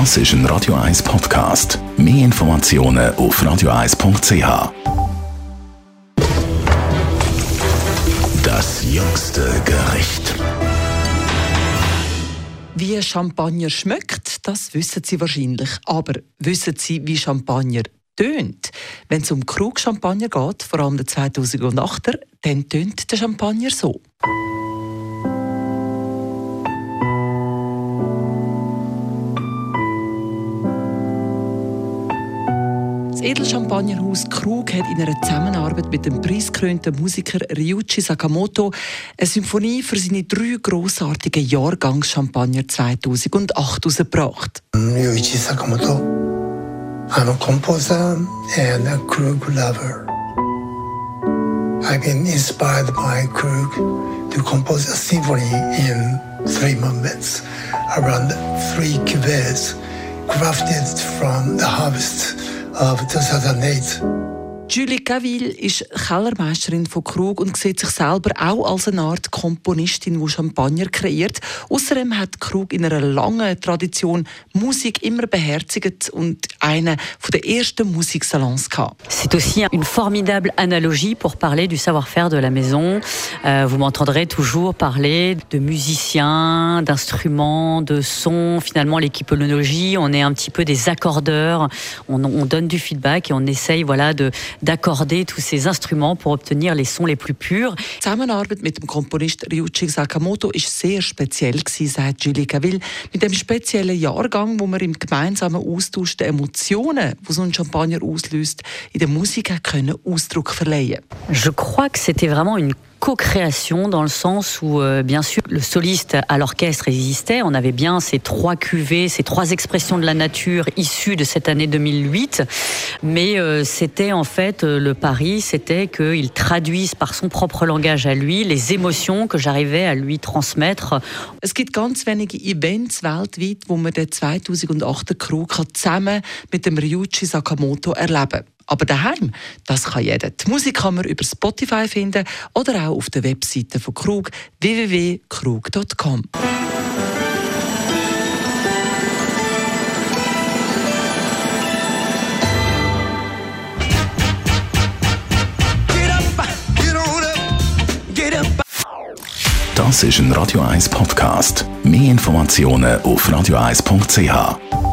Das ist ein Radio 1 Podcast. Mehr Informationen auf radio1.ch. Das jüngste Gericht. Wie Champagner schmeckt, das wissen Sie wahrscheinlich. Aber wissen Sie, wie Champagner tönt? Wenn es um Krug Champagner geht, vor allem der 2008er, dann tönt der Champagner so. Edelchampagnerhaus Krug hat in einer Zusammenarbeit mit dem preisgekrönten Musiker Ryuichi Sakamoto eine Symphonie für seine drei grossartigen Jahrgangschampagner 2008 herausgebracht. Ryuichi Sakamoto, I'm a composer and a Krug lover. I've been inspired by Krug to compose a symphony in three movements around three cuvées crafted from the harvest of 2008. Julie Caville ist Kellermeisterin von Krug und sieht sich selber auch als eine Art Komponistin, die Champagner kreiert. Außerdem hat Krug in einer langen Tradition Musik immer beherzigt und einen der ersten Musiksalons gehabt. C'est aussi une formidable analogie pour parler du savoir-faire de la maison. Euh, vous m'entendrez toujours parler de musiciens, d'instruments, de sons. Finalement, l'équipologie, on est un petit peu des accordeurs. On, on donne du feedback et on essaye, voilà, de d'accorder tous ces instruments pour obtenir les sons les plus purs. Die Zusammenarbeit mit dem Komponist Ryuichi Sakamoto ist sehr speziell gewesen, sagt Julie Caville. Mit dem speziellen Jahrgang, wo man im gemeinsamen Austausch der Emotionen, die so ein Champagner auslöst, in der Musik können Ausdruck verleihen. Je crois que c'était vraiment une co-création dans le sens où, euh, bien sûr, le soliste à l'orchestre existait. On avait bien ces trois cuvées, ces trois expressions de la nature issues de cette année 2008. Mais euh, c'était en fait euh, le pari, c'était qu'il traduise par son propre langage à lui les émotions que j'arrivais à lui transmettre. Es gibt ganz wenige Events man den 2008er Krug zusammen mit dem Sakamoto erleben. Aber daheim, das kann jeder. Die Musik kann man über Spotify finden oder auch auf der Webseite von Krug www.krug.com. Das ist ein Radio 1 Podcast. Mehr Informationen auf radio1.ch.